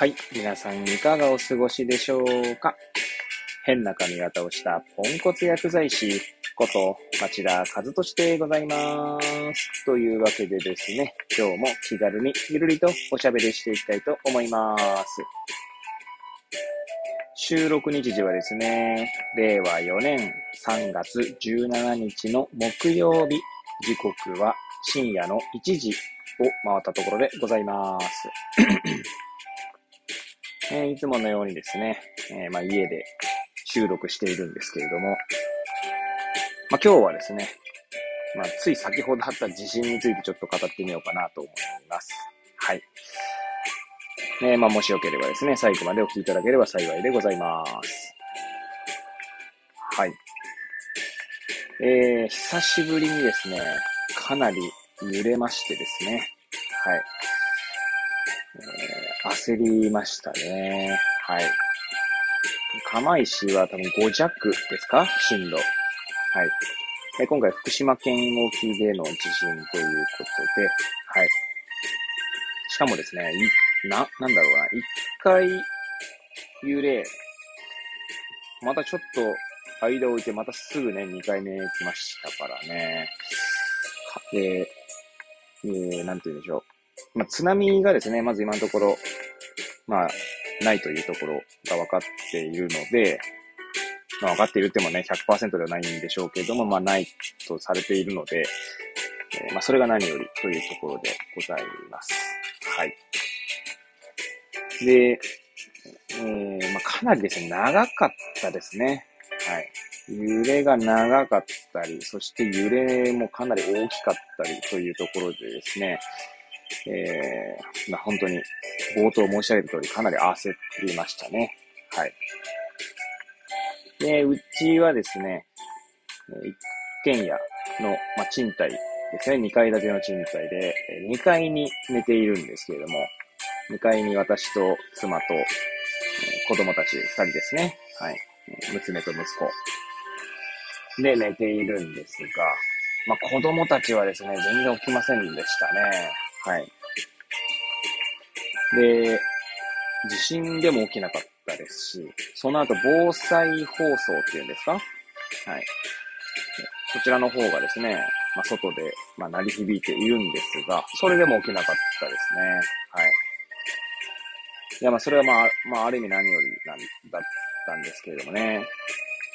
はい。皆さんいかがお過ごしでしょうか？変な髪型をしたポンコツ薬剤師こと町田和俊でございます。というわけでですね、今日も気軽にゆるりとおしゃべりしていきたいと思います。収録日時はですね、令和4年3月17日の木曜日、時刻は深夜の1時を回ったところでございます。えーいつものようにですね、えーまあ、家で収録しているんですけれども、まあ、今日はですね、まあ、つい先ほどあった地震についてちょっと語ってみようかなと思います。はい。ねまあ、もしよければですね、最後までお聞きいただければ幸いでございます。はい。えー、久しぶりにですね、かなり揺れましてですね、はい。焦りましたね。はい。釜石は多分5弱ですか？震度。はい。で今回福島県沖での地震ということで、はい。しかもですね、いな、なんだろうな、一回揺れ、またちょっと間を置いて、またすぐね、2回目来ましたからね。かで、えー、なんて言うんでしょう。まあ、津波がですね、まず今のところ、まあ、ないというところが分かっているので、まあ、分かっているってもね、100%ではないんでしょうけれども、まあ、ないとされているので、えーまあ、それが何よりというところでございます。はい。で、えーまあ、かなりですね、長かったですね。はい。揺れが長かったり、そして揺れもかなり大きかったりというところでですね、えーまあ、本当に冒頭申し上げた通りかなり焦りましたね。はい。で、うちはですね、一軒家の、まあ、賃貸ですね、2階建ての賃貸で、えー2階に寝ているんですけれども、2階に私と妻と、子供たち2人ですね。はい。娘と息子。で、寝ているんですが、まあ、子供たちはですね、全然起きませんでしたね。はい。で、地震でも起きなかったですし、その後防災放送っていうんですか？はい。そちらの方がですね、まあ、外で、まあ、鳴り響いているんですが、それでも起きなかったですね。はい。いや、まあ、それはまあ、まあ、ある意味何よりなんだったんですけれどもね。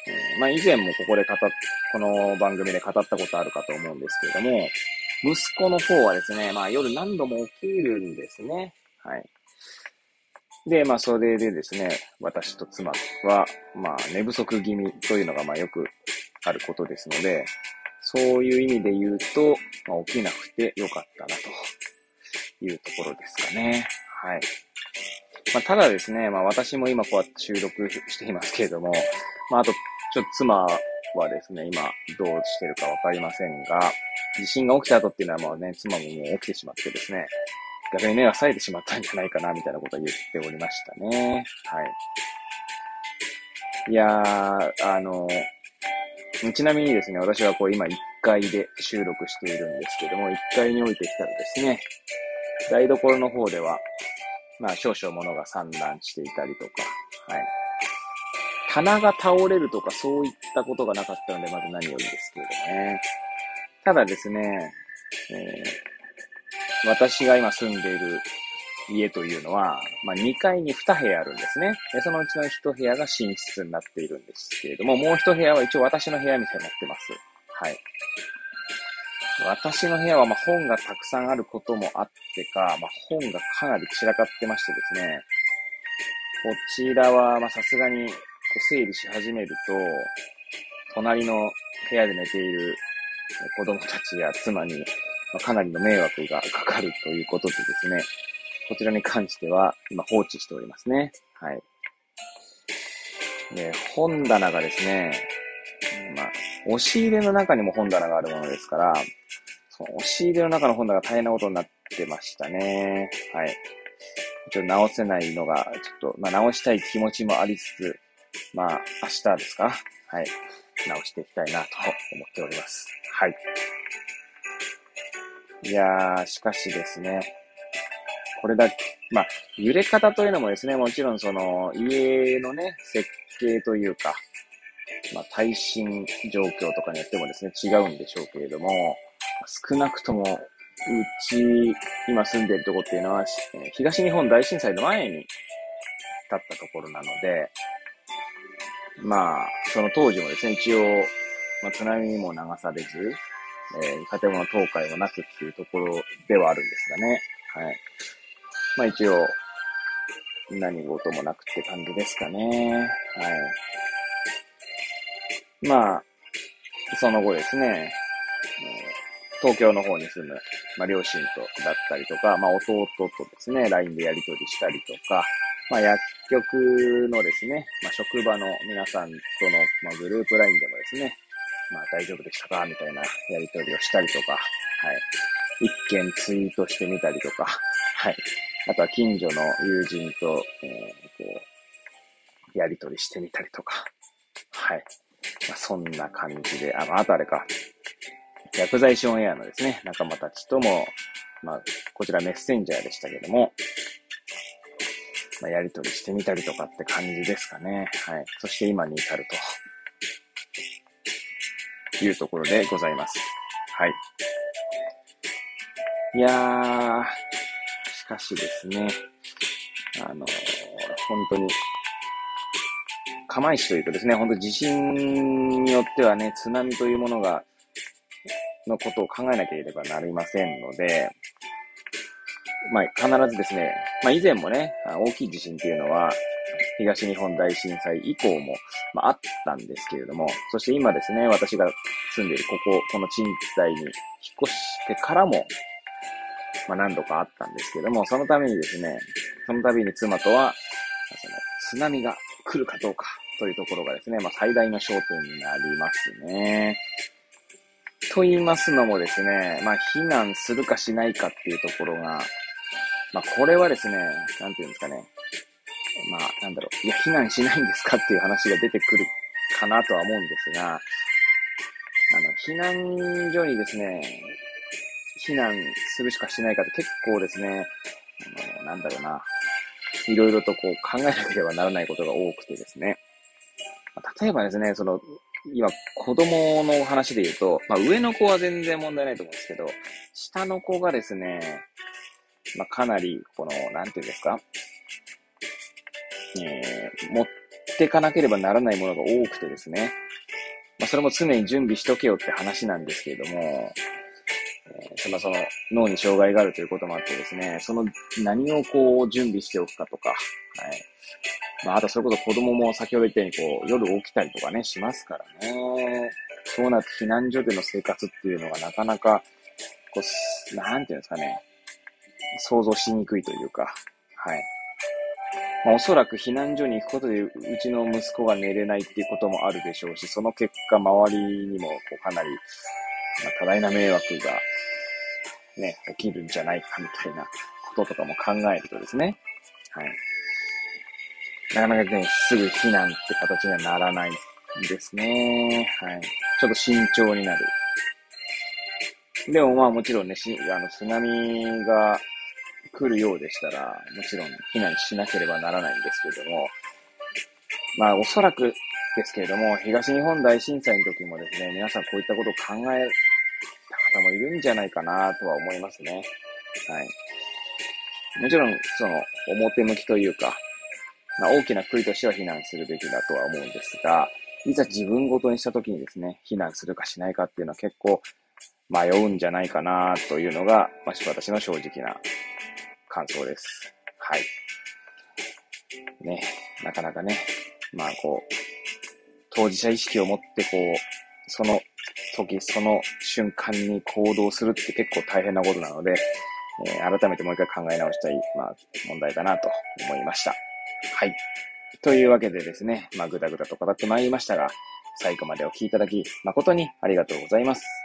えーまあ、以前もここで語っ、この番組で語ったことあるかと思うんですけれども、息子の方はですね、まあ、夜何度も起きるんですね。はい。で、まあ、それでですね、私と妻は、まあ、寝不足気味というのが、まあ、よくあることですので、そういう意味で言うと、まあ、起きなくてよかったな、というところですかね。はい。まあ、ただですね、まあ、私も今こうやって収録していますけれども、まあ、あと、ちょっと妻はですね、今どうしてるかわかりませんが、地震が起きた後っていうのはもうね、妻ももう起きてしまってですね、逆に目が冴えてしまったんじゃないかな、みたいなことを言っておりましたね。はい。いやー、あの、ちなみにですね、私はこう今1階で収録しているんですけども、1階に降りてきたらですね、台所の方では、まあ少々物が散乱していたりとか、はい。棚が倒れるとかそういったことがなかったので、まず何よりですけれどもね。ただですね、えー私が今住んでいる家というのは、まあ、2階に2部屋あるんですね。でそのうちの1部屋が寝室になっているんですけれども、もう1部屋は一応私の部屋みたいになってます。はい。私の部屋はま本がたくさんあることもあってか、まあ、本がかなり散らかってましてですね、こちらはまさすがに整理し始めると、隣の部屋で寝ている子供たちや妻にまかなりの迷惑がかかるということでですね、こちらに関しては今放置しておりますね。はい。で、本棚がですね、まあ、押し入れの中にも本棚があるものですから、その押し入れの中の本棚が大変なことになってましたね。はい。ちょっと直せないのが、ちょっと、まあ直したい気持ちもありつつ、まあ明日ですか？はい。直していきたいなと思っております。はい。いやー、しかしですね、これだけ、まあ、揺れ方というのもですね、もちろんその、家のね、設計というか、まあ、耐震状況とかによってもですね、違うんでしょうけれども、少なくとも、うち、今住んでるとこっていうのは、東日本大震災の前に建ったところなので、まあ、その当時もですね、一応、まあ、津波にも流されず、えー、建物倒壊もなくっていうところではあるんですがね。はい。まあ一応、何事もなくって感じですかね。はい。まあ、その後ですね、東京の方に住む、まあ、両親とだったりとか、まあ、弟とですね、LINE でやり取りしたりとか、まあ、薬局のですね、まあ、職場の皆さんとの、まあ、グループ LINE でもですね、まあ、大丈夫でしたかみたいなやり取りをしたりとか、はい。一件ツイートしてみたりとか、はい。あとは近所の友人と、えー、こう、やり取りしてみたりとか、はい。まあ、そんな感じで、あ、まあ、あとあれか、薬剤師オンエアのですね、仲間たちとも、まあ、こちらメッセンジャーでしたけども、まあ、やり取りしてみたりとかって感じですかね。はい。そして今に至るというところでございます。はい。いやー、しかしですね、あのー、本当に、釜石というとですね、本当地震によってはね、津波というものが、のことを考えなければなりませんので、まあ、必ずですね、まあ、以前もね、大きい地震っていうのは、東日本大震災以降も、まあ、あったんですけれども、そして今ですね、私が住んでいるここ、この賃貸に引っ越してからも、まあ、何度かあったんですけども、そのためにですね、その度に妻とは、その津波が来るかどうかというところがですね、まあ、最大の焦点になりますね。と言いますのもですね、まあ、避難するかしないかっていうところが、まあ、これはですね、なんていうんですかね、まあ、なんだろう、いや、避難しないんですかっていう話が出てくるかなとは思うんですが、あの、避難所にですね、避難するしかしないかって結構ですね、あの、なんだろうな、いろいろとこう考えなければならないことが多くてですね。例えばですね、その、今、子供の話で言うと、まあ、上の子は全然問題ないと思うんですけど、下の子がですね、まあ、かなり、この、なんていうんですか、えー、持ってかなければならないものが多くてですね、まあ、それも常に準備しとけよって話なんですけれどもえ、そのその脳に障害があるということもあってですね、その何をこう準備しておくかとか、はい。まあ、あとそれこそ子供も先ほど言ったようにこう夜起きたりとかね、しますからね。そうなると避難所での生活っていうのがなかなか、こう、なんていうんですかね、想像しにくいというか、はい。まあ、おそらく避難所に行くことで、うちの息子が寝れないっていうこともあるでしょうし、その結果、周りにもこうかなり、まあ、多大な迷惑がね、起きるんじゃないかみたいなこととかも考えるとですね、はい。なかなかね、すぐ避難って形にはならないんですね。はい。ちょっと慎重になる。でもまあもちろんね、しあの津波が来るようでしたら、もちろん避難しなければならないんですけれども、まあおそらくですけれども、東日本大震災の時もですね、皆さんこういったことを考えた方もいるんじゃないかなとは思いますね。はい。もちろん、その、表向きというか、まあ、大きな国としては避難するべきだとは思うんですが、いざ自分ごとにしたときにですね、避難するかしないかっていうのは結構迷うんじゃないかなというのが、まあ、私の正直な感想です。はい。ね、なかなかね、まあこう、当事者意識を持ってこう、その時、その瞬間に行動するって結構大変なことなので、えー、改めてもう一回考え直したい、まあ、問題だなと思いました。はい。というわけでですね、まあ、ぐだぐだと語ってまいりましたが、最後までお聴きいただき、誠にありがとうございます。